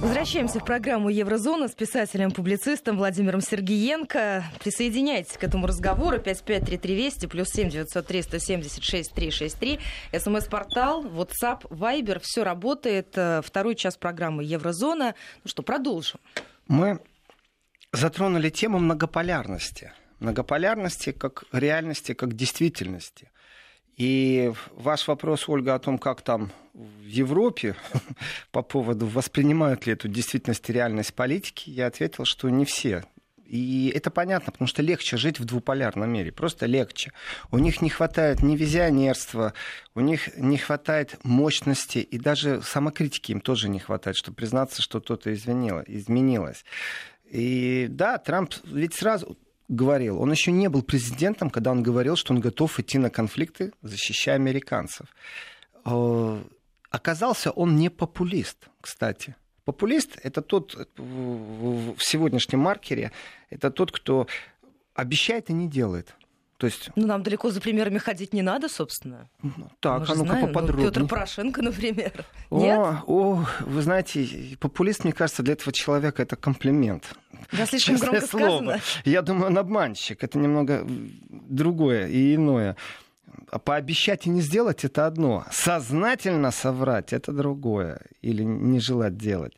Возвращаемся в программу «Еврозона» с писателем-публицистом Владимиром Сергеенко. Присоединяйтесь к этому разговору. 553320 плюс 7 903 176 363. СМС-портал, WhatsApp, Viber. Все работает. Второй час программы «Еврозона». Ну что, продолжим. Мы затронули тему многополярности. Многополярности как реальности, как действительности. И ваш вопрос, Ольга, о том, как там в Европе по поводу, воспринимают ли эту действительность и реальность политики, я ответил, что не все. И это понятно, потому что легче жить в двуполярном мире, просто легче. У них не хватает ни визионерства, у них не хватает мощности, и даже самокритики им тоже не хватает, чтобы признаться, что что-то изменилось. И да, Трамп ведь сразу говорил, он еще не был президентом, когда он говорил, что он готов идти на конфликты, защищая американцев. Э, оказался он не популист, кстати. Популист это тот в сегодняшнем маркере, это тот, кто обещает и не делает. То есть... Ну, нам далеко за примерами ходить не надо, собственно. Ну, так, а ну-ка ну, поподробнее. Ну, Петр Порошенко, например. О, Нет? о, вы знаете, популист, мне кажется, для этого человека это комплимент. Да, слишком Честное громко слово. сказано. Я думаю, он обманщик. Это немного другое и иное. А пообещать и не сделать это одно. Сознательно соврать это другое. Или не желать делать.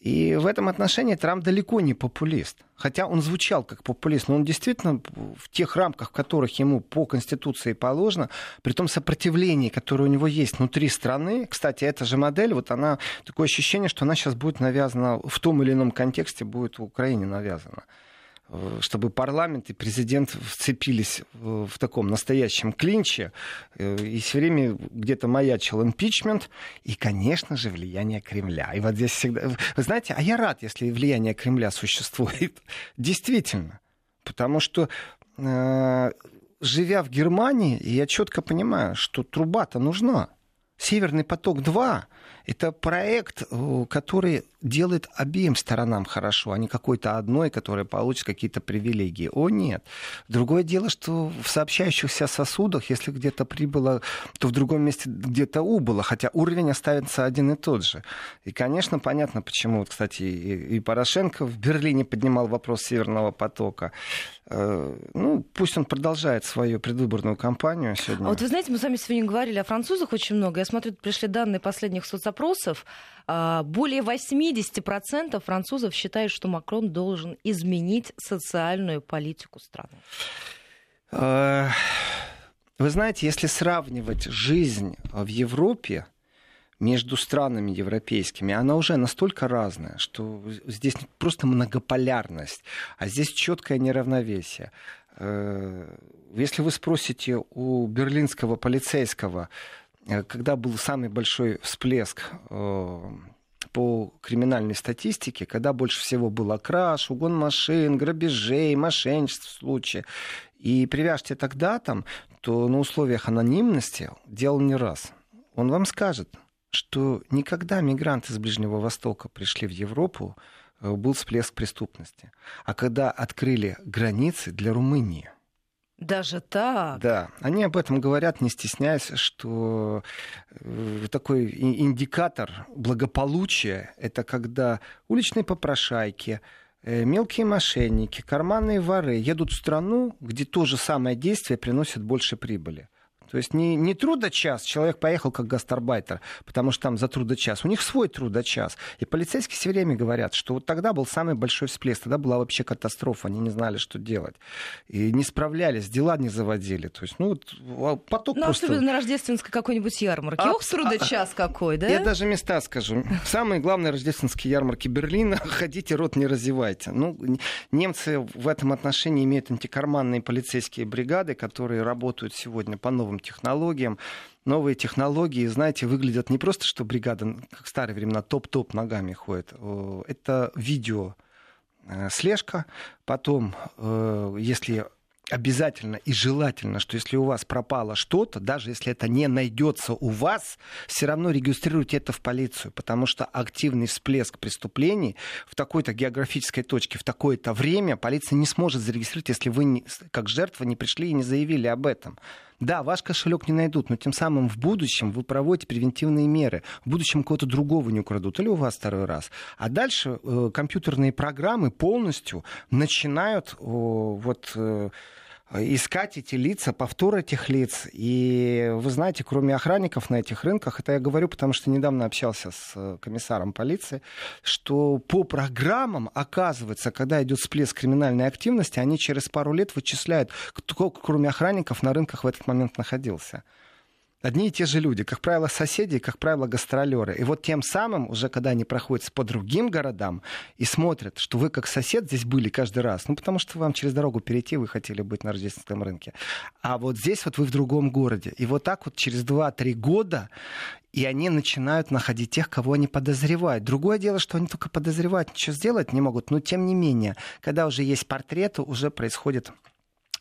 И в этом отношении Трамп далеко не популист. Хотя он звучал как популист, но он действительно в тех рамках, в которых ему по Конституции положено, при том сопротивлении, которое у него есть внутри страны, кстати, эта же модель, вот она, такое ощущение, что она сейчас будет навязана, в том или ином контексте будет в Украине навязана. Э, чтобы парламент и президент вцепились в таком настоящем клинче, э, и все время где-то маячил импичмент, и, конечно же, влияние Кремля. И вот здесь всегда... Вы знаете, а я рад, если влияние Кремля существует. Действительно. Потому что э, живя в Германии, я четко понимаю, что труба-то нужна. Северный поток-2 это проект, э, который делает обеим сторонам хорошо, а не какой-то одной, которая получит какие-то привилегии. О, нет. Другое дело, что в сообщающихся сосудах, если где-то прибыло, то в другом месте где-то убыло, хотя уровень останется один и тот же. И, конечно, понятно, почему, вот, кстати, и Порошенко в Берлине поднимал вопрос Северного потока. Э, ну, пусть он продолжает свою предвыборную кампанию сегодня. А вот вы знаете, мы с вами сегодня говорили о французах очень много. Я смотрю, пришли данные последних соцопросов. А, более 80% французов считают, что Макрон должен изменить социальную политику страны. Э, вы знаете, если сравнивать жизнь в Европе, между странами европейскими, она уже настолько разная, что здесь просто многополярность, а здесь четкое неравновесие. Э, если вы спросите у берлинского полицейского, э, когда был самый большой всплеск э, по криминальной статистике, когда больше всего было краж, угон машин, грабежей, мошенничеств в случае, и привяжьте тогда там, то на условиях анонимности делал не раз. Он вам скажет, что никогда мигранты с Ближнего Востока пришли в Европу, э, был всплеск преступности. А когда открыли границы для Румынии, даже так? Да, они об этом говорят, не стесняясь, что э, такой индикатор благополучия — это когда уличные попрошайки, э, мелкие мошенники, карманные воры едут в страну, где то же самое действие приносит больше прибыли. То есть не, не трудочас, человек поехал как гастарбайтер, потому что там за трудочас. У них свой трудочас. И полицейские все время говорят, что вот тогда был самый большой всплеск, тогда была вообще катастрофа, они не знали, что делать. И не справлялись, дела не заводили. То есть, ну, вот поток ну, просто... особенно на рождественской какой-нибудь ярмарке. А, Ох, трудочас а, какой, да? Я даже места скажу. Самые главные рождественские ярмарки Берлина. Ходите, рот не разевайте. Ну, немцы в этом отношении имеют антикарманные полицейские бригады, которые работают сегодня по новым технологиям. Новые технологии, знаете, выглядят не просто, что бригада, как в старые времена, топ-топ ногами ходит. Это видео э, слежка. Потом, э, если обязательно и желательно, что если у вас пропало что-то, даже если это не найдется у вас, все равно регистрируйте это в полицию, потому что активный всплеск преступлений в такой-то географической точке, в такое-то время полиция не сможет зарегистрировать, если вы как жертва не пришли и не заявили об этом. Да, ваш кошелек не найдут, но тем самым в будущем вы проводите превентивные меры. В будущем кого-то другого не украдут, или у вас второй раз. А дальше э, компьютерные программы полностью начинают э, вот... Э, искать эти лица, повтор этих лиц. И вы знаете, кроме охранников на этих рынках, это я говорю, потому что недавно общался с э, комиссаром полиции, что по программам, оказывается, когда идет всплеск криминальной активности, они через пару лет вычисляют, кто, кроме охранников, на рынках в этот момент находился одни и те же люди, как правило, соседи, как правило, гастролеры. И вот тем самым, уже когда они проходят по другим городам и смотрят, что вы как сосед здесь были каждый раз, ну, потому что вам через дорогу перейти, вы хотели быть на рождественском рынке. А вот здесь вот вы в другом городе. И вот так вот через 2-3 года и они начинают находить тех, кого они подозревают. Другое дело, что они только подозревать, ничего сделать не могут, но тем не менее, когда уже есть портреты, уже происходит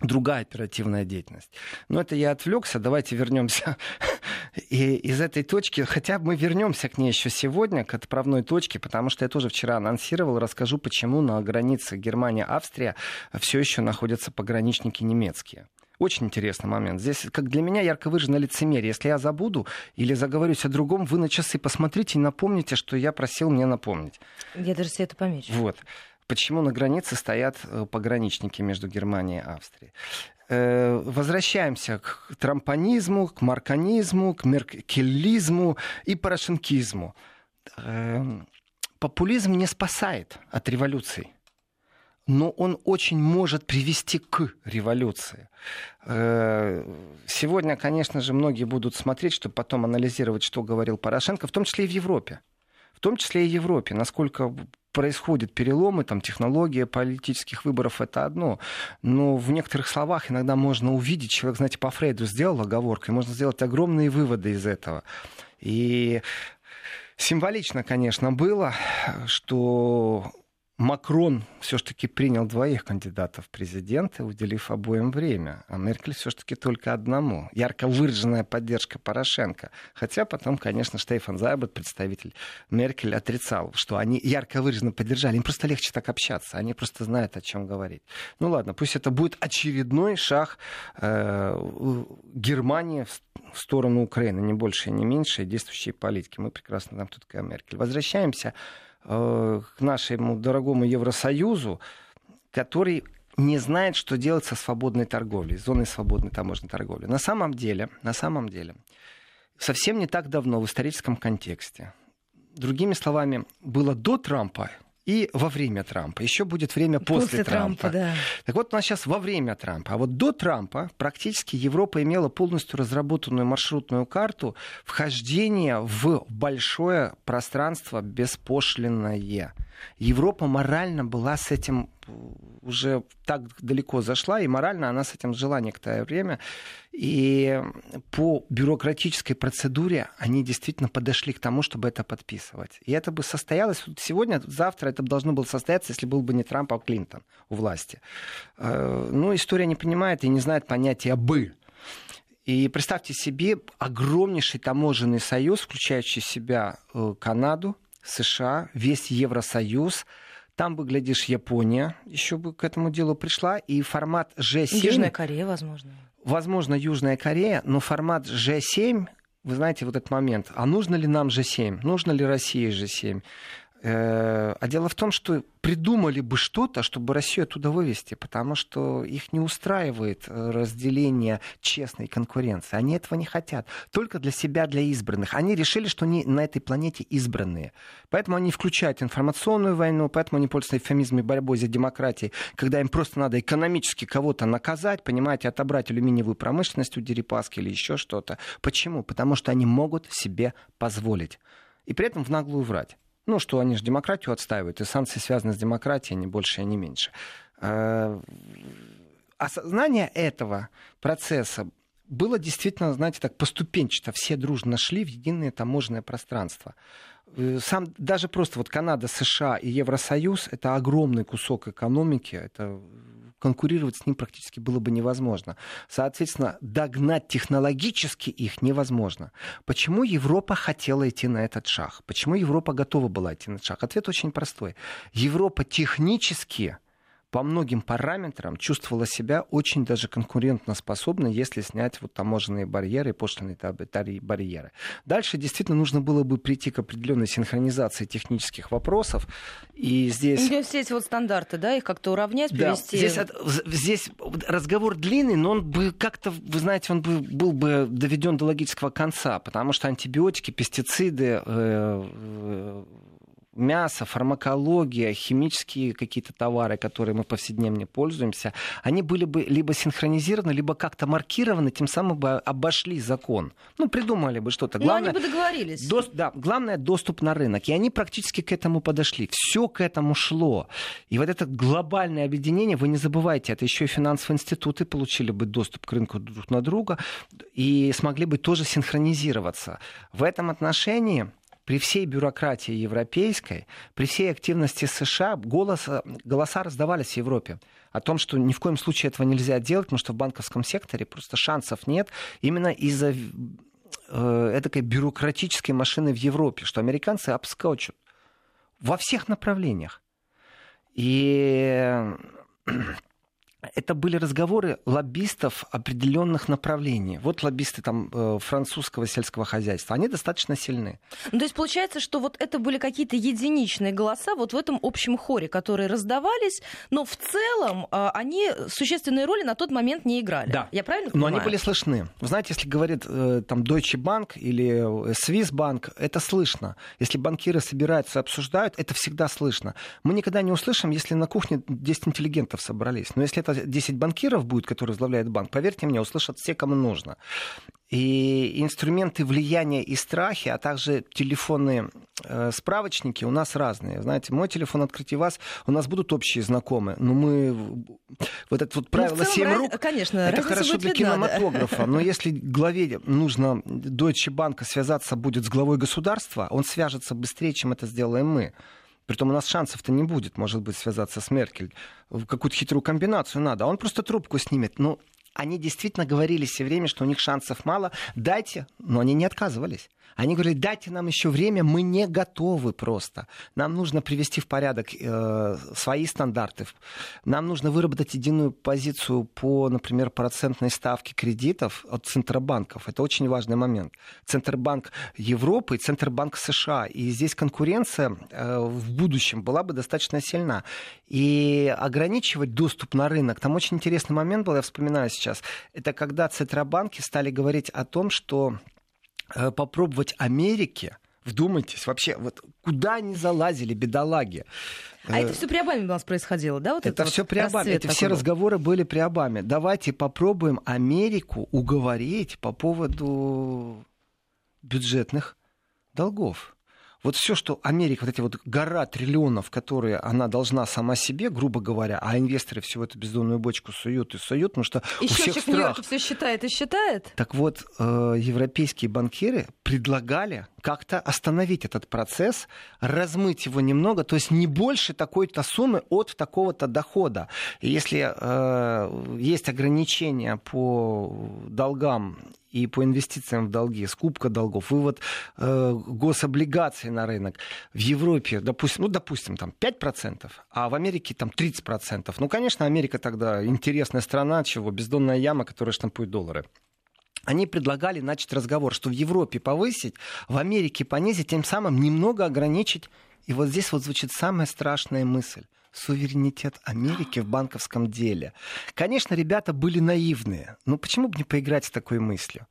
другая оперативная деятельность. Но это я отвлекся, давайте вернемся и из этой точки, хотя мы вернемся к ней еще сегодня, к отправной точке, потому что я тоже вчера анонсировал, расскажу, почему на границе Германия-Австрия все еще находятся пограничники немецкие. Очень интересный момент. Здесь, как для меня, ярко выражено лицемерие. Если я забуду или заговорюсь о другом, вы на часы посмотрите и напомните, что я просил мне напомнить. Я даже себе это помечу. Вот почему на границе стоят э, пограничники между Германией и Австрией. Э, возвращаемся к трампонизму, к марканизму, к меркелизму и порошенкизму. Эм, популизм не спасает от революций но он очень может привести к революции. Э, сегодня, конечно же, многие будут смотреть, чтобы потом анализировать, что говорил Порошенко, в том числе и в Европе. В том числе и Европе. Насколько происходят переломы, там, технология политических выборов — это одно. Но в некоторых словах иногда можно увидеть, человек, знаете, по Фрейду сделал оговорку, можно сделать огромные выводы из этого. И символично, конечно, было, что Макрон все-таки принял двоих кандидатов в президенты, уделив обоим время, а Меркель все-таки только одному. Ярко выраженная поддержка Порошенко. Хотя потом, конечно, Штефан Зайбет, представитель Меркель, отрицал, что они ярко выраженно поддержали. Им просто легче так общаться, они просто знают, о чем говорить. Ну ладно, пусть это будет очередной шаг э, Германии в сторону Украины, не больше и не меньше, действующей политики. Мы прекрасно кто такая Меркель. Возвращаемся к нашему дорогому Евросоюзу, который не знает, что делать со свободной торговлей, зоной свободной таможенной торговли. На самом деле, на самом деле, совсем не так давно в историческом контексте, другими словами, было до Трампа и во время Трампа. Еще будет время после, после Трампа. Трампа да. Так вот, у нас сейчас во время Трампа. А вот до Трампа практически Европа имела полностью разработанную маршрутную карту вхождения в большое пространство беспошлинное. Европа морально была с этим уже так далеко зашла, и морально она с этим жила некоторое время. И по бюрократической процедуре они действительно подошли к тому, чтобы это подписывать. И это бы состоялось сегодня, завтра это должно было состояться, если был бы не Трамп, а Клинтон у власти. Э, ну, история не понимает и не знает понятия «бы». И представьте себе огромнейший таможенный союз, включающий в себя э, Канаду, США, весь Евросоюз, там бы, глядишь, Япония еще бы к этому делу пришла, и формат G7... Южная Корея, возможно. Возможно, Южная Корея, но формат G7, вы знаете, вот этот момент, а нужно ли нам G7, нужно ли России G7? Э, а дело в том, что придумали бы что-то, чтобы Россию оттуда вывести, потому что их не устраивает э, разделение честной конкуренции. Они этого не хотят. Только для себя, для избранных. Они решили, что они на этой планете избранные. Поэтому они включают информационную войну, поэтому они пользуются эвфемизмами борьбой за демократию, когда им просто надо экономически кого-то наказать, понимаете, отобрать алюминиевую промышленность у Дерипаски или еще что-то. Почему? Потому что они могут себе позволить. И при этом в наглую врать. Ну, что они же демократию отстаивают, и санкции связаны с демократией, не больше не меньше. Э, осознание этого процесса было действительно, знаете, так поступенчато. Все дружно шли в единое таможенное пространство. Э, сам, даже просто вот Канада, США и Евросоюз — это огромный кусок экономики, это конкурировать с ним практически было бы невозможно. Соответственно, догнать технологически их невозможно. Почему Европа хотела идти на этот шаг? Почему Европа готова была идти на этот шаг? Ответ очень простой. Европа технически по многим параметрам чувствовала себя очень даже конкурентно способной, если снять вот таможенные барьеры и пошлиные барьеры. Дальше действительно нужно было бы прийти к определенной синхронизации технических вопросов. И здесь... Ну, все эти вот стандарты, да, их как-то уравнять, привести... Да, здесь, здесь разговор длинный, но он бы как-то, вы знаете, он бы, был бы доведен до логического конца, потому что антибиотики, пестициды, э, э, мясо, фармакология, химические какие-то товары, которые мы повседневно пользуемся, они были бы либо синхронизированы, либо как-то маркированы, тем самым бы обошли закон. Ну, придумали бы что-то. Главное, ну, они бы договорились. До, да, главное доступ на рынок. И они практически к этому подошли. Все к этому шло. И вот это глобальное объединение, вы не забывайте, это еще и финансовые институты получили бы доступ к рынку друг на друга и смогли бы тоже синхронизироваться. В этом отношении при всей бюрократии европейской, при всей активности США голос, голоса раздавались в Европе о том, что ни в коем случае этого нельзя делать, потому что в банковском секторе просто шансов нет именно из-за э, этой бюрократической машины в Европе, что американцы обскочат во всех направлениях. И это были разговоры лоббистов определенных направлений. Вот лоббисты там э, французского сельского хозяйства, они достаточно сильны. Ну, то есть получается, что вот это были какие-то единичные голоса вот в этом общем хоре, которые раздавались, но в целом э, они существенной роли на тот момент не играли. Да. Я правильно понимаю? Но они были слышны. Вы знаете, если говорит э, там Deutsche Bank или Swiss Bank, это слышно. Если банкиры собираются, обсуждают, это всегда слышно. Мы никогда не услышим, если на кухне 10 интеллигентов собрались. Но если это 10 банкиров будет, которые возглавляют банк, поверьте мне, услышат все, кому нужно. И инструменты влияния и страхи, а также телефонные э, справочники у нас разные. Знаете, мой телефон открытие вас, у нас будут общие знакомые. Но мы... Вот это вот ну, правило ну, 7 раз... рук, конечно, это хорошо для видна, кинематографа. Да. Но если главе нужно Deutsche Bank связаться будет с главой государства, он свяжется быстрее, чем это сделаем мы. Притом у нас шансов-то не будет, может быть, связаться с Меркель. Какую-то хитрую комбинацию надо. А он просто трубку снимет. Ну, они действительно говорили все время, что у них шансов мало. Дайте, но они не отказывались. Они говорили, дайте нам еще время, мы не готовы просто. Нам нужно привести в порядок э, свои стандарты. Нам нужно выработать единую позицию по, например, процентной ставке кредитов от центробанков. Это очень важный момент. Центробанк Европы и Центробанк США. И здесь конкуренция э, в будущем была бы достаточно сильна. И ограничивать доступ на рынок. Там очень интересный момент был, я вспоминаю сейчас. Это когда центробанки стали говорить о том, что попробовать Америке, вдумайтесь, вообще, вот куда они залазили, бедолаги. А это э, все при Обаме у нас происходило, да? Вот это, это все вот при Обаме. Это все был. разговоры были при Обаме. Давайте попробуем Америку уговорить по поводу бюджетных долгов вот все, что Америка, вот эти вот гора триллионов, которые она должна сама себе, грубо говоря, а инвесторы всю эту бездонную бочку суют и суют, потому что и у всех страх. все считает и считает. Так вот, э, европейские банкиры предлагали как-то остановить этот процесс, размыть его немного, то есть не больше такой-то суммы от такого-то дохода. И если э, есть ограничения по долгам и по инвестициям в долги, скупка долгов, вывод э, гособлигаций на рынок. В Европе, допустим, ну, допустим, там 5%, а в Америке там 30%. Ну, конечно, Америка тогда интересная страна, чего, бездонная яма, которая штампует доллары они предлагали начать разговор, что в Европе повысить, в Америке понизить, тем самым немного ограничить. И вот здесь вот звучит самая страшная мысль суверенитет Америки в банковском деле. Конечно, ребята были наивные. Но почему бы не поиграть с такой мыслью?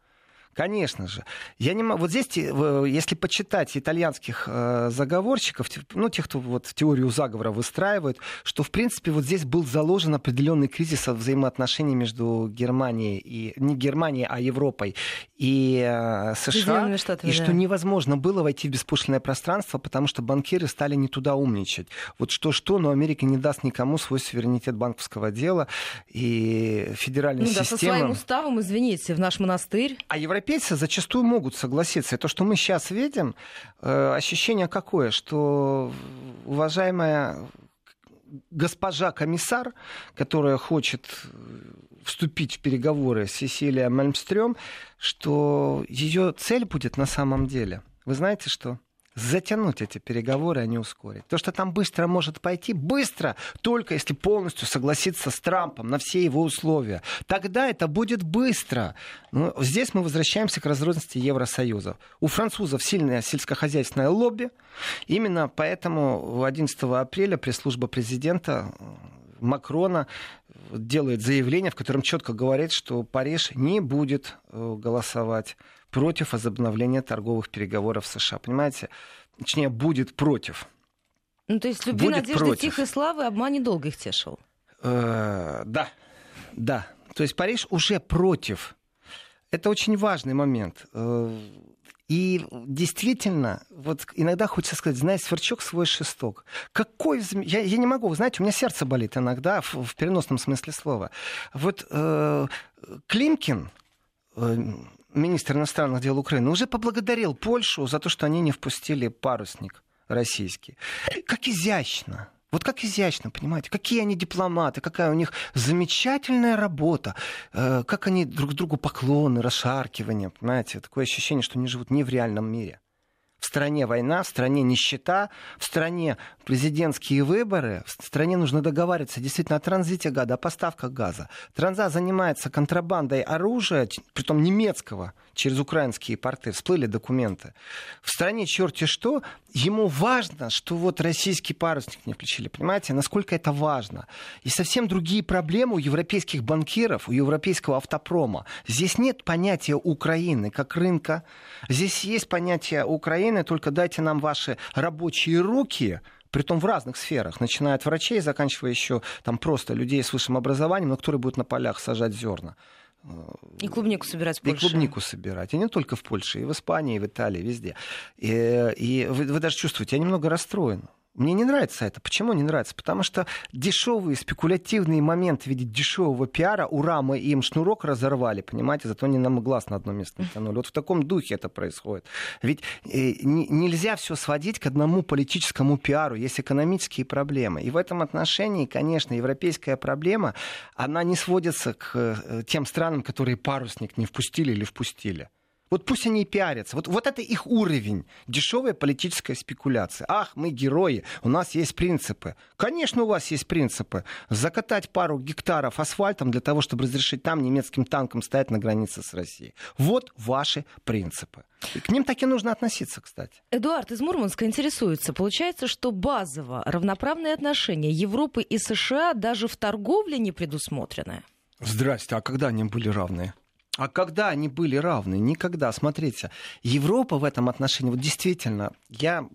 Конечно же. Я не могу... Вот здесь, если почитать итальянских э, заговорщиков, ну, тех, кто вот теорию заговора выстраивает, что, в принципе, вот здесь был заложен определенный кризис взаимоотношений между Германией и... Не Германией, а Европой и э, США. И да. что невозможно было войти в беспошлинное пространство, потому что банкиры стали не туда умничать. Вот что-что, но Америка не даст никому свой суверенитет банковского дела и федеральной ну, системы. Да, со своим уставом, извините, в наш монастырь. А Европе европейцы зачастую могут согласиться. И то, что мы сейчас видим, э, ощущение какое, что уважаемая госпожа комиссар, которая хочет вступить в переговоры с Сесилией Мальмстрём, что ее цель будет на самом деле. Вы знаете что? Затянуть эти переговоры, а не ускорить. То, что там быстро может пойти, быстро, только если полностью согласиться с Трампом на все его условия. Тогда это будет быстро. Но здесь мы возвращаемся к разрозненности Евросоюза. У французов сильное сельскохозяйственное лобби. Именно поэтому 11 апреля пресс-служба президента Макрона делает заявление, в котором четко говорит, что Париж не будет э, голосовать против возобновления торговых переговоров с США. Понимаете? Точнее, будет против. Ну, то есть любви, будет надежды, против. тихой славы, обман недолго их тешил. Э, да, да. То есть Париж уже против. Это очень важный момент. Э, и действительно, вот иногда хочется сказать, знаешь, сверчок свой шесток. Какой... Я, я не могу, знаете, у меня сердце болит иногда, в, в переносном смысле слова. Вот э, Климкин, э, министр иностранных дел Украины, уже поблагодарил Польшу за то, что они не впустили парусник российский. Как изящно. Вот как изящно, понимаете, какие они дипломаты, какая у них замечательная работа, э, как они друг другу поклоны, расшаркивания, понимаете, такое ощущение, что они живут не в реальном мире. В стране война, в стране нищета, в стране президентские выборы, в стране нужно договариваться действительно о транзите газа, о поставках газа. Транза занимается контрабандой оружия, притом немецкого, через украинские порты. Всплыли документы. В стране черти что, ему важно, что вот российский парусник не включили. Понимаете, насколько это важно. И совсем другие проблемы у европейских банкиров, у европейского автопрома. Здесь нет понятия Украины как рынка. Здесь есть понятие Украины Украины, только дайте нам ваши рабочие руки, притом в разных сферах, начиная от врачей, заканчивая еще там просто людей с высшим образованием, но которые будут на полях сажать зерна. И клубнику собирать в Польше. И клубнику собирать. И не только в Польше, и в Испании, и в Италии, везде. И, и вы, вы даже чувствуете, я немного расстроен. Мне не нравится это. Почему не нравится? Потому что дешевые спекулятивные моменты в виде дешевого пиара, ура, мы им шнурок разорвали, понимаете, зато они нам глаз на одно место натянули. Вот в таком духе это происходит. Ведь э, не, нельзя все сводить к одному политическому пиару. Есть экономические проблемы. И в этом отношении, конечно, европейская проблема, она не сводится к э, тем странам, которые парусник не впустили или впустили. Вот пусть они и пиарятся. Вот, вот это их уровень. Дешевая политическая спекуляция. Ах, мы герои, у нас есть принципы. Конечно, у вас есть принципы. Закатать пару гектаров асфальтом для того, чтобы разрешить там немецким танкам стоять на границе с Россией. Вот ваши принципы. И к ним так и нужно относиться, кстати. Эдуард из Мурманска интересуется. Получается, что базово равноправные отношения Европы и США даже в торговле не предусмотрены? Здрасте, а когда они были равные? А когда они были равны? Никогда. Смотрите, Европа в этом отношении, вот действительно, я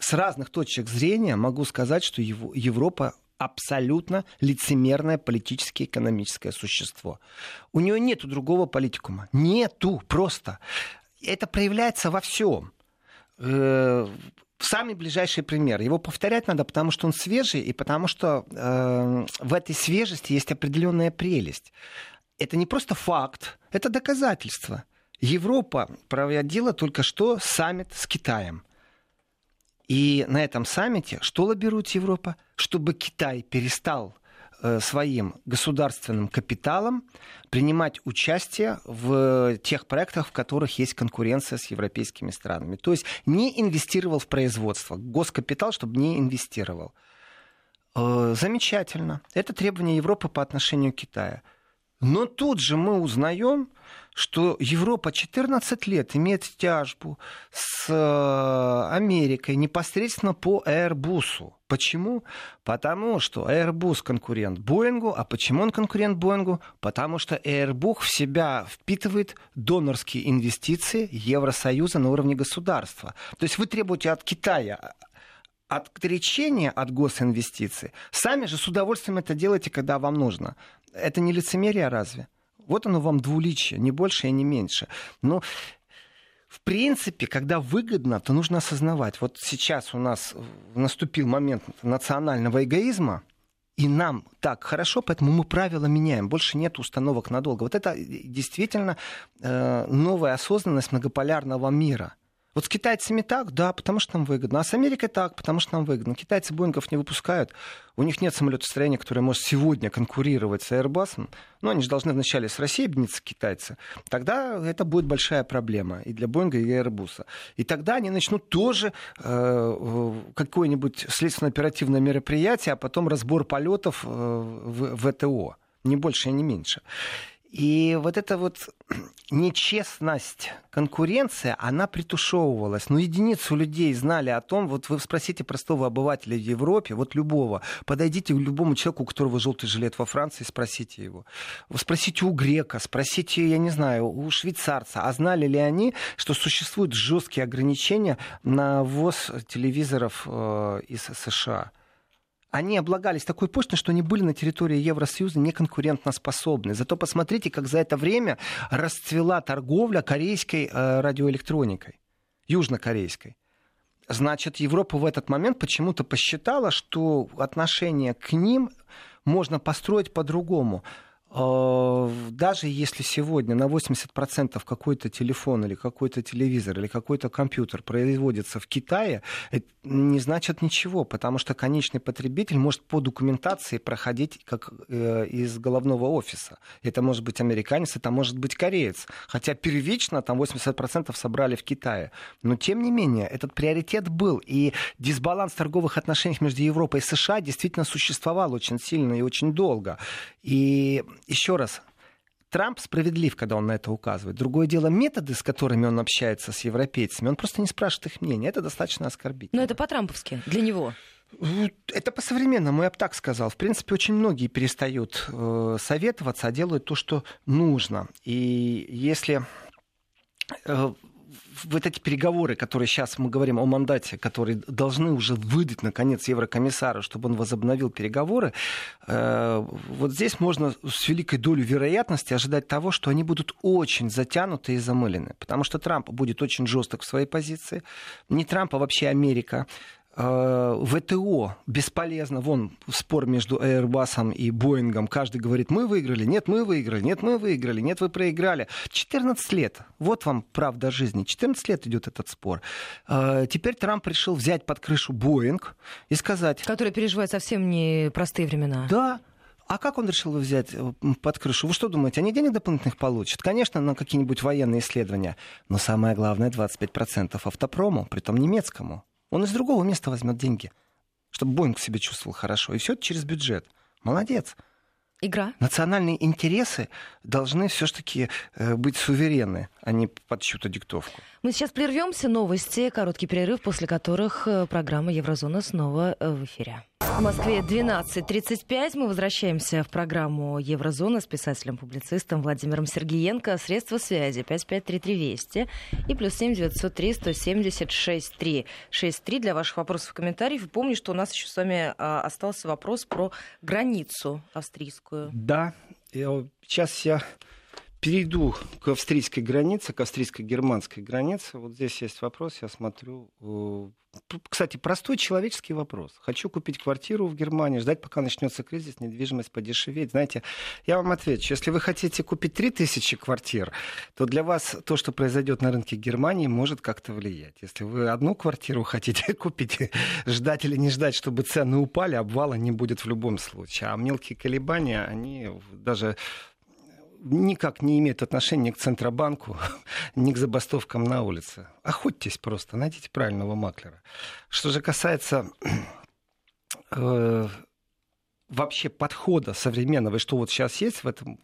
с разных точек зрения могу сказать, что Европа абсолютно лицемерное политическое экономическое существо. У нее нету другого политикума. Нету просто. Это проявляется во всем. Э, самый ближайший пример. Его повторять надо, потому что он свежий, и потому что э, в этой свежести есть определенная прелесть это не просто факт, это доказательство. Европа проводила только что саммит с Китаем. И на этом саммите что лоббирует Европа? Чтобы Китай перестал э, своим государственным капиталом принимать участие в тех проектах, в которых есть конкуренция с европейскими странами. То есть не инвестировал в производство. Госкапитал, чтобы не инвестировал. Э, замечательно. Это требование Европы по отношению к Китаю. Но тут же мы узнаем, что Европа 14 лет имеет тяжбу с э, Америкой непосредственно по Airbus. Почему? Потому что Airbus конкурент Боингу. А почему он конкурент Боингу? Потому что Airbus в себя впитывает донорские инвестиции Евросоюза на уровне государства. То есть вы требуете от Китая отречения от госинвестиций. Сами же с удовольствием это делаете, когда вам нужно. Это не лицемерие разве? Вот оно вам двуличие, не больше и не меньше. Но в принципе, когда выгодно, то нужно осознавать. Вот сейчас у нас наступил момент национального эгоизма, и нам так хорошо, поэтому мы правила меняем. Больше нет установок надолго. Вот это действительно э, новая осознанность многополярного мира – Вот с китайцами так, да, потому что нам выгодно. А с Америкой так, потому что нам выгодно. Китайцы Боингов не выпускают. У них нет самолетостроения, которое может сегодня конкурировать с Airbus. Но они же должны вначале с Россией объединиться, китайцы. Тогда это будет большая проблема и для Боинга, и для Airbus. И тогда они начнут тоже э, какое-нибудь следственно-оперативное мероприятие, а потом разбор полетов э, в ВТО. Не больше и не меньше. И вот эта вот нечестность, конкуренция, она притушевывалась. Но единицу людей знали о том, вот вы спросите простого обывателя в Европе, вот любого, подойдите к любому человеку, у которого желтый жилет во Франции, спросите его. Спросите у грека, спросите, я не знаю, у швейцарца, а знали ли они, что существуют жесткие ограничения на ввоз телевизоров э, из США? Они облагались такой почтой, что они были на территории Евросоюза неконкурентоспособны. Зато посмотрите, как за это время расцвела торговля корейской э, радиоэлектроникой, южнокорейской. Значит, Европа в этот момент почему-то посчитала, что отношение к ним можно построить по-другому. А, даже если сегодня на 80% какой-то телефон или какой-то телевизор или какой-то компьютер производится в Китае, это не значит ничего, потому что конечный потребитель может по документации проходить как э, из головного офиса. Это может быть американец, это может быть кореец. Хотя первично там 80% собрали в Китае. Но тем не менее, этот приоритет был. И дисбаланс торговых отношениях между Европой и США действительно существовал очень сильно и очень долго. И еще раз, Трамп справедлив, когда он на это указывает. Другое дело, методы, с которыми он общается с европейцами, он просто не спрашивает их мнения. Это достаточно оскорбительно. Но это по-трамповски для него. Это по-современному, я бы так сказал. В принципе, очень многие перестают э, советоваться, а делают то, что нужно. И если э, вот эти переговоры, которые сейчас мы говорим о мандате, которые должны уже выдать, наконец, еврокомиссара, чтобы он возобновил переговоры, э, вот здесь можно с великой долей вероятности ожидать того, что они будут очень затянуты и замылены. Потому что Трамп будет очень жесток в своей позиции. Не Трамп, а вообще Америка ВТО бесполезно. Вон спор между Airbus и Боингом. Каждый говорит, мы выиграли, нет, мы выиграли, нет, мы выиграли, нет, вы проиграли. 14 лет. Вот вам правда жизни. 14 лет идет этот спор. Э, теперь Трамп решил взять под крышу Боинг и сказать... Который переживает совсем не простые времена. Да, а как он решил взять э, под крышу? Вы что думаете, они денег дополнительных получат? Конечно, на какие-нибудь военные исследования. Но самое главное, 25% автопрому, притом немецкому. Он из другого места возьмет деньги, чтобы Боинг себя чувствовал хорошо. И все это через бюджет. Молодец. Игра. Национальные интересы должны все-таки э, быть суверенны, а не под чью-то диктовку. Мы сейчас прервемся. Новости, короткий перерыв, после которых э, программа Еврозона снова э, в эфире. В Москве 12.35. Мы возвращаемся в программу Еврозона с писателем-публицистом Владимиром Сергеенко. Средства связи 553320 и плюс 7 903 176 363 для ваших вопросов и комментариев. И помню, что у нас еще с вами а, остался вопрос про границу австрийскую. Да, сейчас я перейду к австрийской границе, к австрийско-германской границе. Вот здесь есть вопрос, я смотрю. Э, кстати, простой человеческий вопрос. Хочу купить квартиру в Германии, ждать, пока начнется кризис, недвижимость подешеветь. Знаете, я вам отвечу, если вы хотите купить 3000 квартир, то для вас то, что произойдет на рынке Германии, может как-то влиять. Если вы одну квартиру хотите купить, ждать или не ждать, чтобы цены упали, обвала не будет в любом случае. А мелкие колебания, они даже никак не имеет отношения к Центробанку, ни к забастовкам на улице. Охотьтесь просто, найдите правильного маклера. Что же касается э, вообще подхода современного, и что вот сейчас есть в этом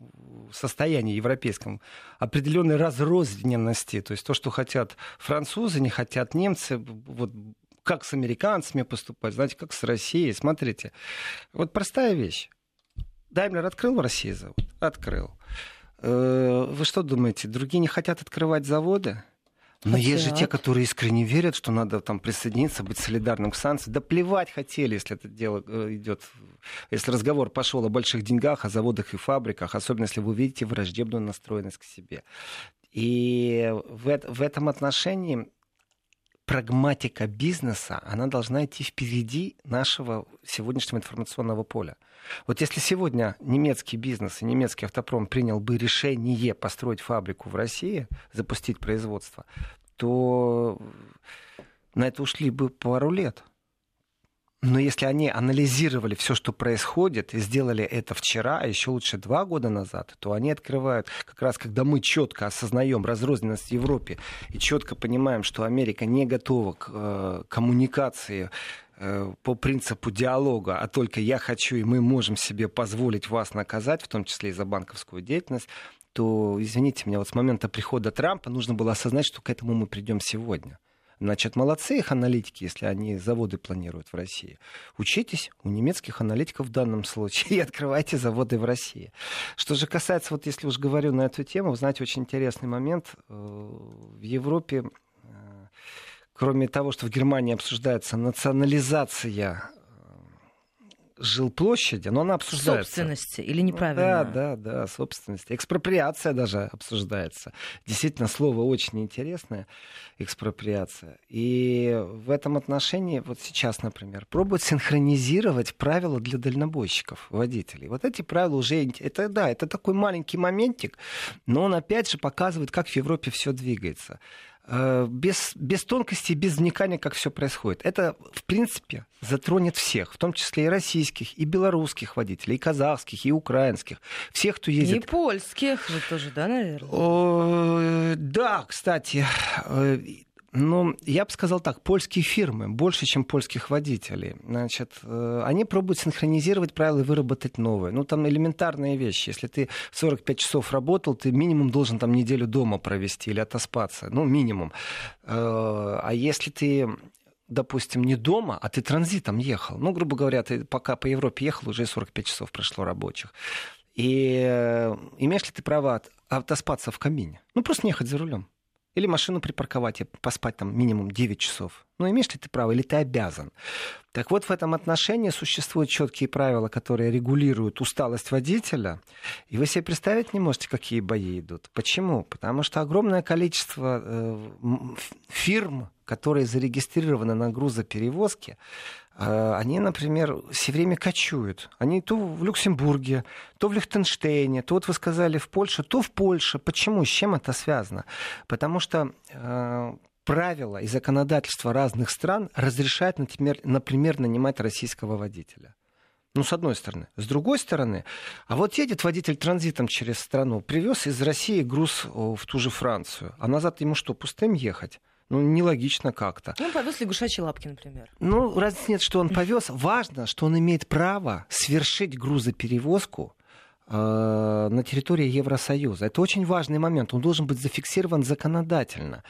состоянии европейском, определенной разрозненности, то есть то, что хотят французы, не хотят немцы, вот как с американцами поступать, знаете, как с Россией. Смотрите, вот простая вещь. Даймлер открыл в России завод? Открыл. Э, вы что думаете, другие не хотят открывать заводы? Но Хотят. есть же те, которые искренне верят, что надо там присоединиться, быть солидарным к санкциям. Да плевать хотели, если это дело э, идет, если разговор пошел о больших деньгах, о заводах и фабриках, особенно если вы видите враждебную настроенность к себе. И в, в этом отношении прагматика бизнеса, она должна идти впереди нашего сегодняшнего информационного поля. Вот если сегодня немецкий бизнес и немецкий автопром принял бы решение построить фабрику в России, запустить производство, то на это ушли бы пару лет. Но если они анализировали все, что происходит, и сделали это вчера, а еще лучше два года назад, то они открывают, как раз когда мы четко осознаем разрозненность в Европе и четко понимаем, что Америка не готова к э, коммуникации э, по принципу диалога, а только я хочу, и мы можем себе позволить вас наказать, в том числе и за банковскую деятельность, то, извините меня, вот с момента прихода Трампа нужно было осознать, что к этому мы придем сегодня. Значит, молодцы их аналитики, если они заводы планируют в России. Учитесь у немецких аналитиков в данном случае и открывайте заводы в России. Что же касается, вот если уж говорю на эту тему, вы знаете, очень интересный момент. Э, в Европе э, кроме того, что в Германии обсуждается национализация жилплощади, но она обсуждается. Собственности или неправильно? Да, да, да, собственности. Экспроприация даже обсуждается. Действительно, слово очень интересное, экспроприация. И в этом отношении, вот сейчас, например, пробуют синхронизировать правила для дальнобойщиков, водителей. Вот эти правила уже, это да, это такой маленький моментик, но он опять же показывает, как в Европе все двигается. Э, без, без тонкости, без вникания, как все происходит. Это, в принципе, затронет всех, в том числе и российских, и белорусских водителей, и казахских, и украинских, всех, кто ездит. И польских же тоже, да, наверное? О, да, кстати, э, ну, я бы сказал так, польские фирмы больше, чем польских водителей. Значит, э, они пробуют синхронизировать правила и выработать новые. Ну, там элементарные вещи. Если ты 45 часов работал, ты минимум должен там неделю дома провести или отоспаться. Ну, минимум. Э, а если ты допустим, не дома, а ты транзитом ехал. Ну, грубо говоря, ты пока по Европе ехал, уже 45 часов прошло рабочих. И э, имеешь ли ты право отоспаться в камине? Ну, просто не ехать за рулем. Или машину припарковать и поспать там минимум 9 часов. Ну, имеешь ли ты право, или ты обязан? Так вот, в этом отношении существуют четкие правила, которые регулируют усталость водителя. И вы себе представить не можете, какие бои идут. Почему? Потому что огромное количество э, фирм, которые зарегистрированы на грузоперевозке, э, они, например, все время кочуют. Они то в Люксембурге, то в Лихтенштейне, то вот вы сказали в Польше, то в Польше. Почему? С чем это связано? Потому что э, правила и законодательство разных стран разрешают, например, например, нанимать российского водителя. Ну, с одной стороны. С другой стороны, а вот едет водитель транзитом через страну, привез из России груз в ту же Францию, а назад ему что, пустым ехать? Ну, нелогично как-то. Ну, он повез лягушачьи лапки, например. Ну, разницы нет, что он повез. Важно, что он имеет право свершить грузоперевозку на территории Евросоюза. Это очень важный момент. Он должен быть зафиксирован законодательно.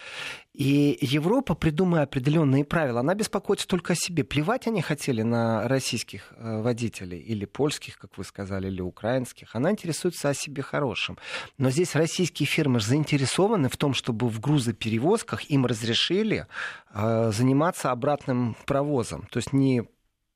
И Европа, придумывая определенные правила, она беспокоится только о себе. Плевать они хотели на российских э, водителей, или польских, как вы сказали, или украинских. Она интересуется о себе хорошем. Но здесь российские фирмы заинтересованы в том, чтобы в грузоперевозках им разрешили э, заниматься обратным провозом. То есть не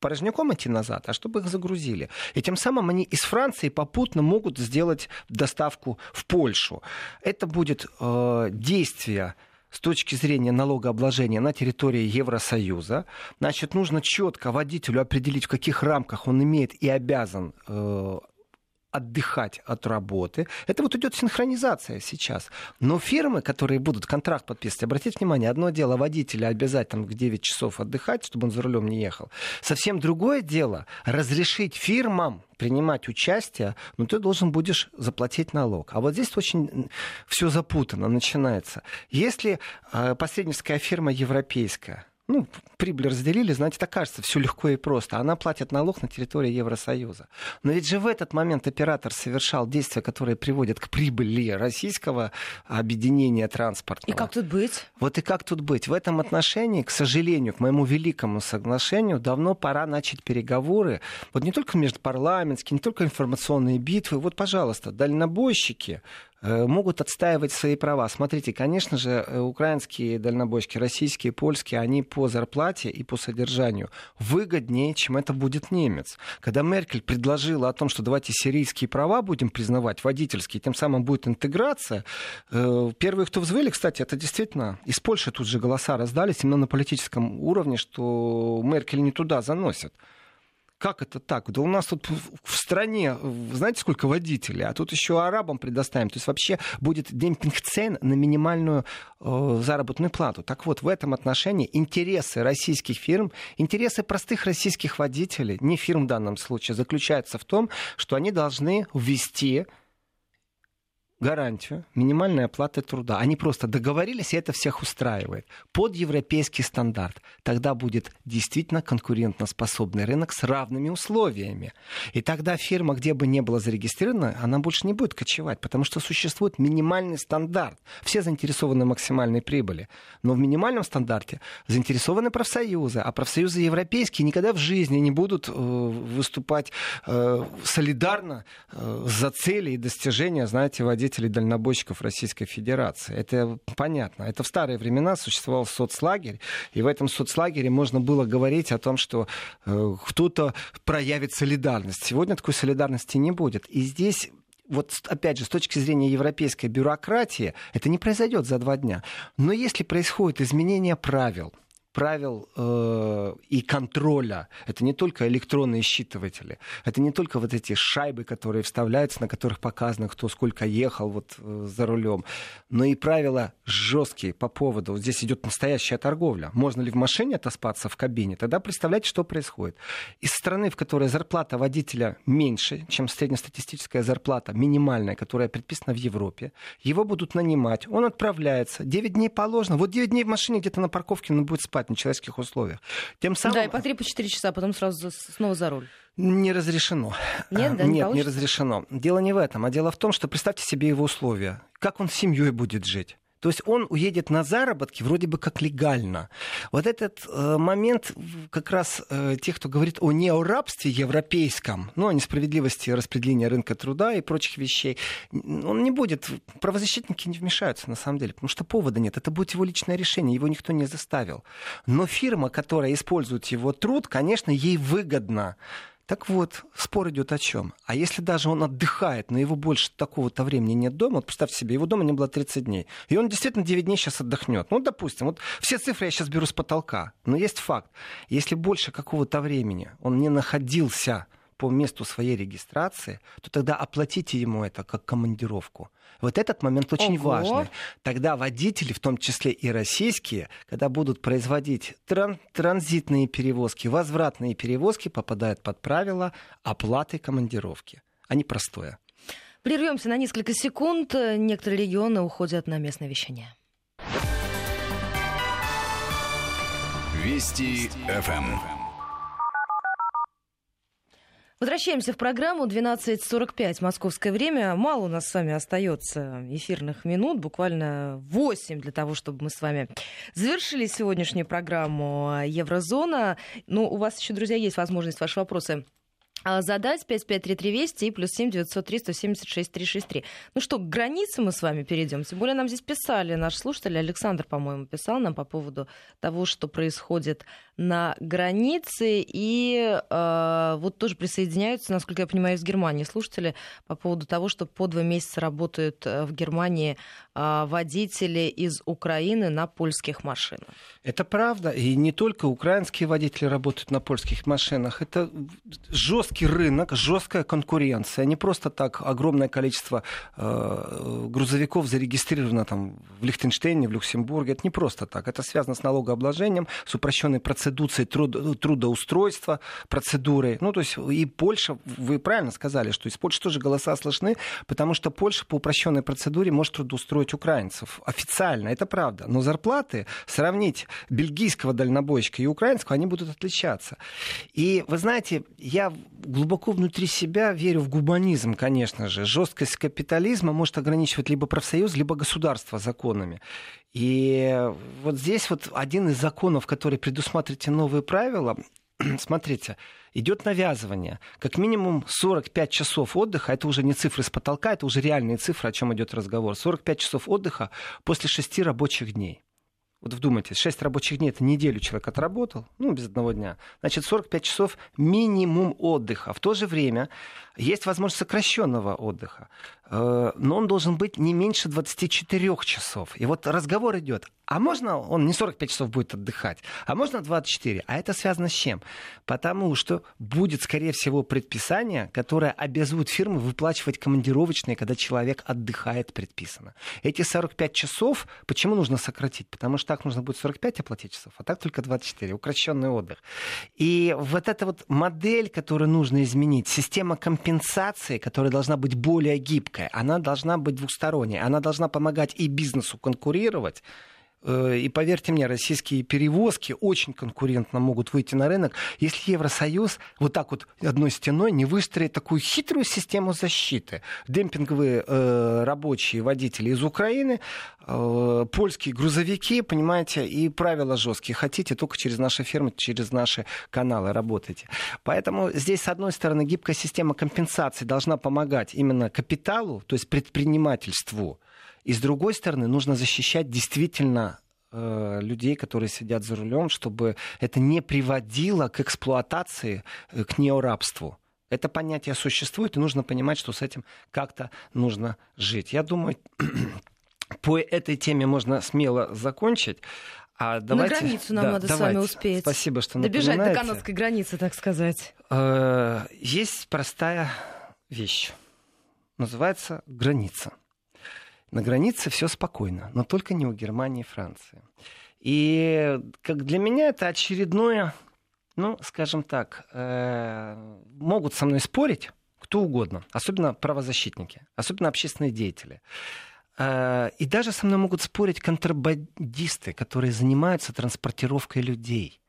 порожняком идти назад, а чтобы их загрузили. И тем самым они из Франции попутно могут сделать доставку в Польшу. Это будет э, действие с точки зрения налогообложения на территории Евросоюза. Значит, нужно четко водителю определить, в каких рамках он имеет и обязан э, отдыхать от работы. Это вот идет синхронизация сейчас. Но фирмы, которые будут контракт подписывать, обратите внимание, одно дело водителя обязать там в 9 часов отдыхать, чтобы он за рулем не ехал. Совсем другое дело разрешить фирмам принимать участие, но ты должен будешь заплатить налог. А вот здесь очень все запутано начинается. Если э, посредническая фирма европейская, ну, прибыль разделили, знаете, так кажется, все легко и просто. Она платит налог на территории Евросоюза. Но ведь же в этот момент оператор совершал действия, которые приводят к прибыли российского объединения транспортного. И как тут быть? Вот и как тут быть? В этом отношении, к сожалению, к моему великому соглашению, давно пора начать переговоры. Вот не только между парламентскими, не только информационные битвы. Вот, пожалуйста, дальнобойщики, могут отстаивать свои права. Смотрите, конечно же, э, украинские дальнобойщики, российские, польские, они по зарплате и по содержанию выгоднее, чем это будет немец. Когда Меркель предложила о том, что давайте сирийские права будем признавать, водительские, тем самым будет интеграция, э, первые, кто взвыли, кстати, это действительно из Польши тут же голоса раздались именно на политическом уровне, что Меркель не туда заносит. Как это так? Да у нас тут в стране, знаете, сколько водителей, а тут еще арабам предоставим. То есть вообще будет демпинг цен на минимальную э, заработную плату. Так вот, в этом отношении интересы российских фирм, интересы простых российских водителей, не фирм в данном случае, заключаются в том, что они должны ввести гарантию минимальной оплаты труда. Они просто договорились, и это всех устраивает. Под европейский стандарт. Тогда будет действительно конкурентоспособный рынок с равными условиями. И тогда фирма, где бы не была зарегистрирована, она больше не будет кочевать, потому что существует минимальный стандарт. Все заинтересованы в максимальной прибыли. Но в минимальном стандарте заинтересованы профсоюзы, а профсоюзы европейские никогда в жизни не будут э, выступать э, солидарно э, за цели и достижения, знаете, водителей представителей дальнобойщиков Российской Федерации. Это понятно. Это в старые времена существовал соцлагерь, и в этом соцлагере можно было говорить о том, что э, кто-то проявит солидарность. Сегодня такой солидарности не будет. И здесь вот опять же, с точки зрения европейской бюрократии, это не произойдет за два дня. Но если происходит изменение правил, правил э, и контроля. Это не только электронные считыватели, это не только вот эти шайбы, которые вставляются, на которых показано, кто сколько ехал вот э, за рулем, но и правила жесткие по поводу, вот здесь идет настоящая торговля. Можно ли в машине отоспаться в кабине? Тогда представляете, что происходит. Из страны, в которой зарплата водителя меньше, чем среднестатистическая зарплата, минимальная, которая предписана в Европе, его будут нанимать, он отправляется, 9 дней положено, вот 9 дней в машине где-то на парковке он будет спать в нечеловеческих условиях. Тем самым... Да, и по 3-4 часа, потом сразу снова за руль. Не разрешено. Нет, да, не Нет, не разрешено. Дело не в этом, а дело в том, что представьте себе его условия. Как он с семьей будет жить? То есть он уедет на заработки вроде бы как легально. Вот этот э, момент как раз э, тех, кто говорит о неорабстве европейском, ну, о несправедливости распределения рынка труда и прочих вещей, он не будет, правозащитники не вмешаются на самом деле, потому что повода нет. Это будет его личное решение, его никто не заставил. Но фирма, которая использует его труд, конечно, ей выгодно так вот, спор идет о чем? А если даже он отдыхает, но его больше такого-то времени нет дома, вот представьте себе, его дома не было 30 дней, и он действительно 9 дней сейчас отдохнет. Ну, допустим, вот все цифры я сейчас беру с потолка, но есть факт. Если больше какого-то времени он не находился по месту своей регистрации, то тогда оплатите ему это как командировку. Вот этот момент очень Ого. важный. Тогда водители, в том числе и российские, когда будут производить тран- транзитные перевозки, возвратные перевозки, попадают под правила оплаты командировки, а не простое. Прервемся на несколько секунд. Некоторые регионы уходят на местное вещание. Вести ФМ. Возвращаемся в программу 12.45 московское время. Мало у нас с вами остается эфирных минут, буквально 8 для того, чтобы мы с вами завершили сегодняшнюю программу Еврозона. Ну, у вас еще, друзья, есть возможность ваши вопросы задать 5533 Вести и плюс 7 903 176 363. Ну что, к границе мы с вами перейдем. Тем более нам здесь писали наши слушатели. Александр, по-моему, писал нам по поводу того, что происходит на границе. И э, вот тоже присоединяются, насколько я понимаю, из Германии слушатели по поводу того, что по два месяца работают э, в Германии водители из Украины на польских машинах. Это правда. И не только украинские водители работают на польских машинах. Это жесткий рынок, жесткая конкуренция. Не просто так огромное количество э, грузовиков зарегистрировано там в Лихтенштейне, в Люксембурге. Это не просто так. Это связано с налогообложением, с упрощенной процедурой процедурой труд, трудоустройства, процедурой. Ну, то есть и Польша, вы правильно сказали, что из Польши тоже голоса слышны, потому что Польша по упрощенной процедуре может трудоустроить украинцев. Официально, это правда. Но зарплаты сравнить бельгийского дальнобойщика и украинского, они будут отличаться. И вы знаете, я глубоко внутри себя верю в гуманизм, конечно же. Жесткость капитализма может ограничивать либо профсоюз, либо государство законами. И вот здесь вот один из законов, который предусматривает эти новые правила, смотрите, идет навязывание. Как минимум 45 часов отдыха, это уже не цифры с потолка, это уже реальные цифры, о чем идет разговор. 45 часов отдыха после 6 рабочих дней. Вот вдумайтесь, 6 рабочих дней, это неделю человек отработал, ну, без одного дня. Значит, 45 часов минимум отдыха. В то же время Есть возможность сокращенного отдыха, э, но он должен быть не меньше 24 часов. И вот разговор идет, а можно он не 45 часов будет отдыхать, а можно 24. А это связано с чем? Потому что будет, скорее всего, предписание, которое обязует фирмы выплачивать командировочные, когда человек отдыхает предписано. Эти 45 часов, почему нужно сократить? Потому что так нужно будет 45 оплатить часов, а так только 24. Укращенный отдых. И вот эта вот модель, которую нужно изменить, система компенсации, которая должна быть более гибкая, она должна быть двухсторонней. Она должна помогать и бизнесу конкурировать, и поверьте мне, российские перевозки очень конкурентно могут выйти на рынок, если Евросоюз вот так вот одной стеной не выстроит такую хитрую систему защиты. Демпинговые э, рабочие водители из Украины, э, польские грузовики, понимаете, и правила жесткие. Хотите, только через наши фирмы, через наши каналы работайте. Поэтому здесь, с одной стороны, гибкая система компенсации должна помогать именно капиталу, то есть предпринимательству, и с другой стороны, нужно защищать действительно э, людей, которые сидят за рулем, чтобы это не приводило к эксплуатации, э, к неорабству. Это понятие существует, и нужно понимать, что с этим как-то нужно жить. Я думаю, по этой теме можно смело закончить. А давайте... На границу нам да, надо давайте. с вами успеть. Спасибо, что Добежать до канадской границы, так сказать. Э, есть простая вещь. Называется граница. На границе все спокойно, но только не у Германии и Франции. И как для меня это очередное, ну, скажем так, э, могут со мной спорить кто угодно, особенно правозащитники, особенно общественные деятели. Э, и даже со мной могут спорить контрабандисты, которые занимаются транспортировкой людей.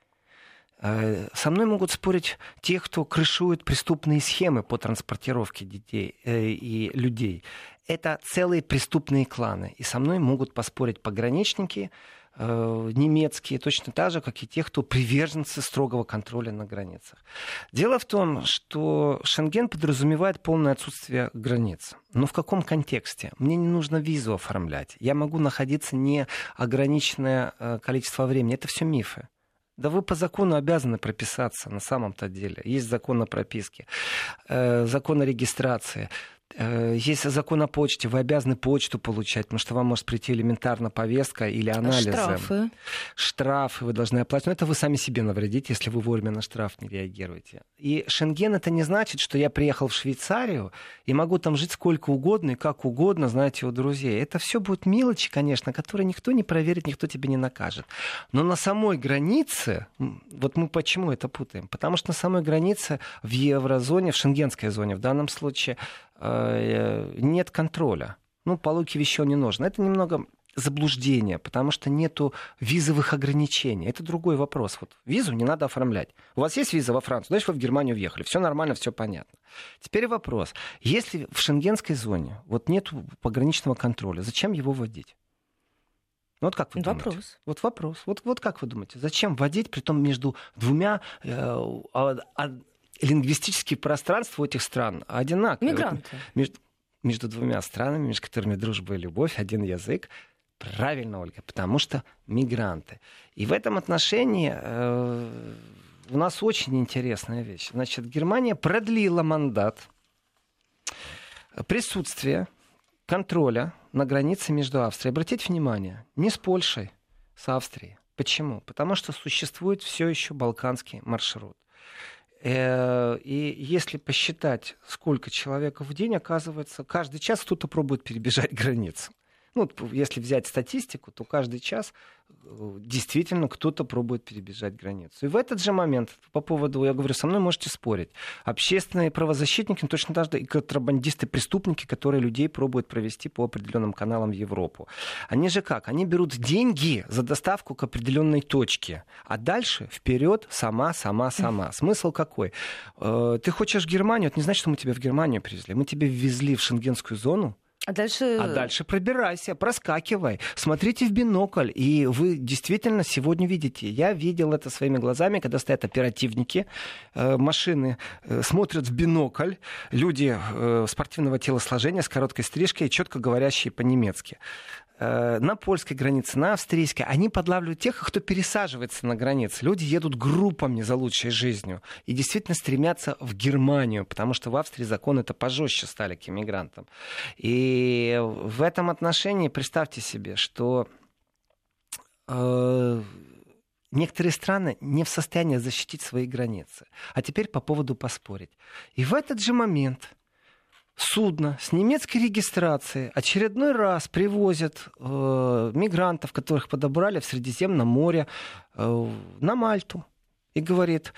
Э, со мной могут спорить те, кто крышует преступные схемы по транспортировке детей э, и людей это целые преступные кланы. И со мной могут поспорить пограничники э, немецкие, точно так же, как и те, кто приверженцы строгого контроля на границах. Дело в том, что Шенген подразумевает полное отсутствие границ. Но в каком контексте? Мне не нужно визу оформлять. Я могу находиться неограниченное э, количество времени. Это все мифы. Да вы по закону обязаны прописаться на самом-то деле. Есть закон о прописке, э, закон о регистрации. Э, есть закон о почте, вы обязаны почту получать, потому что вам может прийти элементарно повестка или анализы. Штрафы. Штрафы вы должны оплатить. Но это вы сами себе навредите, если вы вовремя на штраф не реагируете. И Шенген это не значит, что я приехал в Швейцарию и могу там жить сколько угодно и как угодно, знаете, у друзей. Это все будут мелочи, конечно, которые никто не проверит, никто тебе не накажет. Но на самой границе, вот мы почему это путаем? Потому что на самой границе в еврозоне, в шенгенской зоне в данном случае, нет контроля. Ну, по логике вещей не нужно. Это немного заблуждение, потому что нету визовых ограничений. Это другой вопрос. Вот визу не надо оформлять. У вас есть виза во Францию, значит, вы в Германию въехали. Все нормально, все понятно. Теперь вопрос. Если в шенгенской зоне вот нет пограничного контроля, зачем его вводить? Ну, вот как вы вопрос. думаете? Вот вопрос. Вот, вот как вы думаете, зачем вводить, при том между двумя э, а, а, лингвистические пространства у этих стран одинаковые. Мигранты. Между, между двумя странами, между которыми дружба и любовь, один язык. Правильно, Ольга, потому что мигранты. И в этом отношении э, у нас очень интересная вещь. Значит, Германия продлила мандат присутствия контроля на границе между Австрией. Обратите внимание, не с Польшей, с Австрией. Почему? Потому что существует все еще балканский маршрут. Э, и если посчитать, сколько человек в день, оказывается, каждый час кто-то пробует перебежать границу. Ну, если взять статистику, то каждый час э, действительно кто-то пробует перебежать границу. И в этот же момент, по поводу, я говорю, со мной можете спорить, общественные правозащитники, точно так же и контрабандисты, преступники, которые людей пробуют провести по определенным каналам в Европу. Они же как? Они берут деньги за доставку к определенной точке, а дальше вперед сама, сама, сама. Смысл какой? Э, ты хочешь Германию, это не значит, что мы тебя в Германию привезли. Мы тебя ввезли в шенгенскую зону, а дальше... А дальше пробирайся, проскакивай, смотрите в бинокль. И вы действительно сегодня видите. Я видел это своими глазами, когда стоят оперативники, э, машины э, смотрят в бинокль, люди э, спортивного телосложения с короткой стрижкой, четко говорящие по-немецки. Э, на польской границе, на австрийской, они подлавливают тех, кто пересаживается на границе. Люди едут группами за лучшей жизнью и действительно стремятся в Германию, потому что в Австрии законы это пожестче стали к иммигрантам. И в этом отношении представьте себе, что э, некоторые страны не в состоянии защитить свои границы. А теперь по поводу поспорить. И в этот же момент судно с немецкой регистрацией очередной раз привозят э, мигрантов, которых подобрали в Средиземном море, э, на Мальту. И говорит,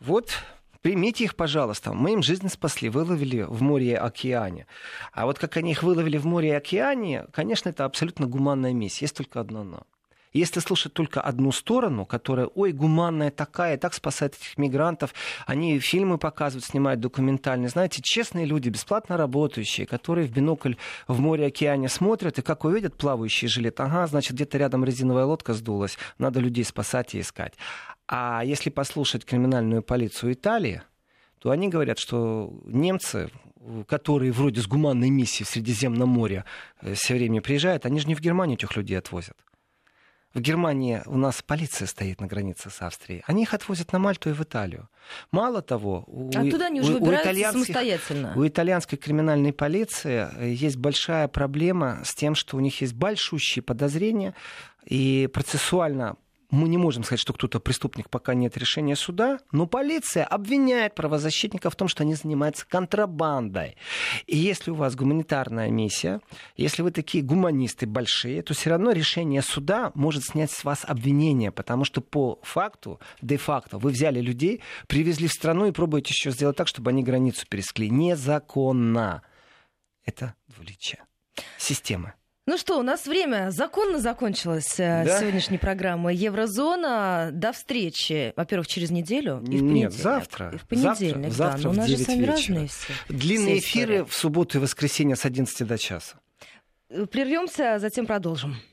вот примите их, пожалуйста. Мы им жизнь спасли, выловили в море и океане. А вот как они их выловили в море и океане, конечно, это абсолютно гуманная миссия. Есть только одно но. Если слушать только одну сторону, которая, ой, гуманная такая, так спасает этих мигрантов, они фильмы показывают, снимают документальные. Знаете, честные люди, бесплатно работающие, которые в бинокль в море, океане смотрят, и как увидят плавающий жилет, ага, значит, где-то рядом резиновая лодка сдулась, надо людей спасать и искать. А если послушать криминальную полицию Италии, то они говорят, что немцы, которые вроде с гуманной миссией в Средиземном море э, все время приезжают, они же не в Германию этих людей отвозят. В Германии у нас полиция стоит на границе с Австрией. Они их отвозят на Мальту и в Италию. Мало того, у, Оттуда они уже у, у самостоятельно. У итальянской криминальной полиции э, есть большая проблема с тем, что у них есть большущие подозрения, и процессуально мы не можем сказать, что кто-то преступник, пока нет решения суда, но полиция обвиняет правозащитников в том, что они занимаются контрабандой. И если у вас гуманитарная миссия, если вы такие гуманисты большие, то все равно решение суда может снять с вас обвинение, потому что по факту, де-факто, вы взяли людей, привезли в страну и пробуете еще сделать так, чтобы они границу пересекли. Незаконно. Это двуличие системы. Ну что, у нас время законно закончилось э, да? сегодняшней программы Еврозона. До встречи, во-первых, через неделю и в понедельник. Нет, завтра. И в понедельник, завтра, завтра да. Но у нас же сами вечера. разные все. Длинные эфиры в субботу и воскресенье с 11 до часа. Прервемся, затем продолжим.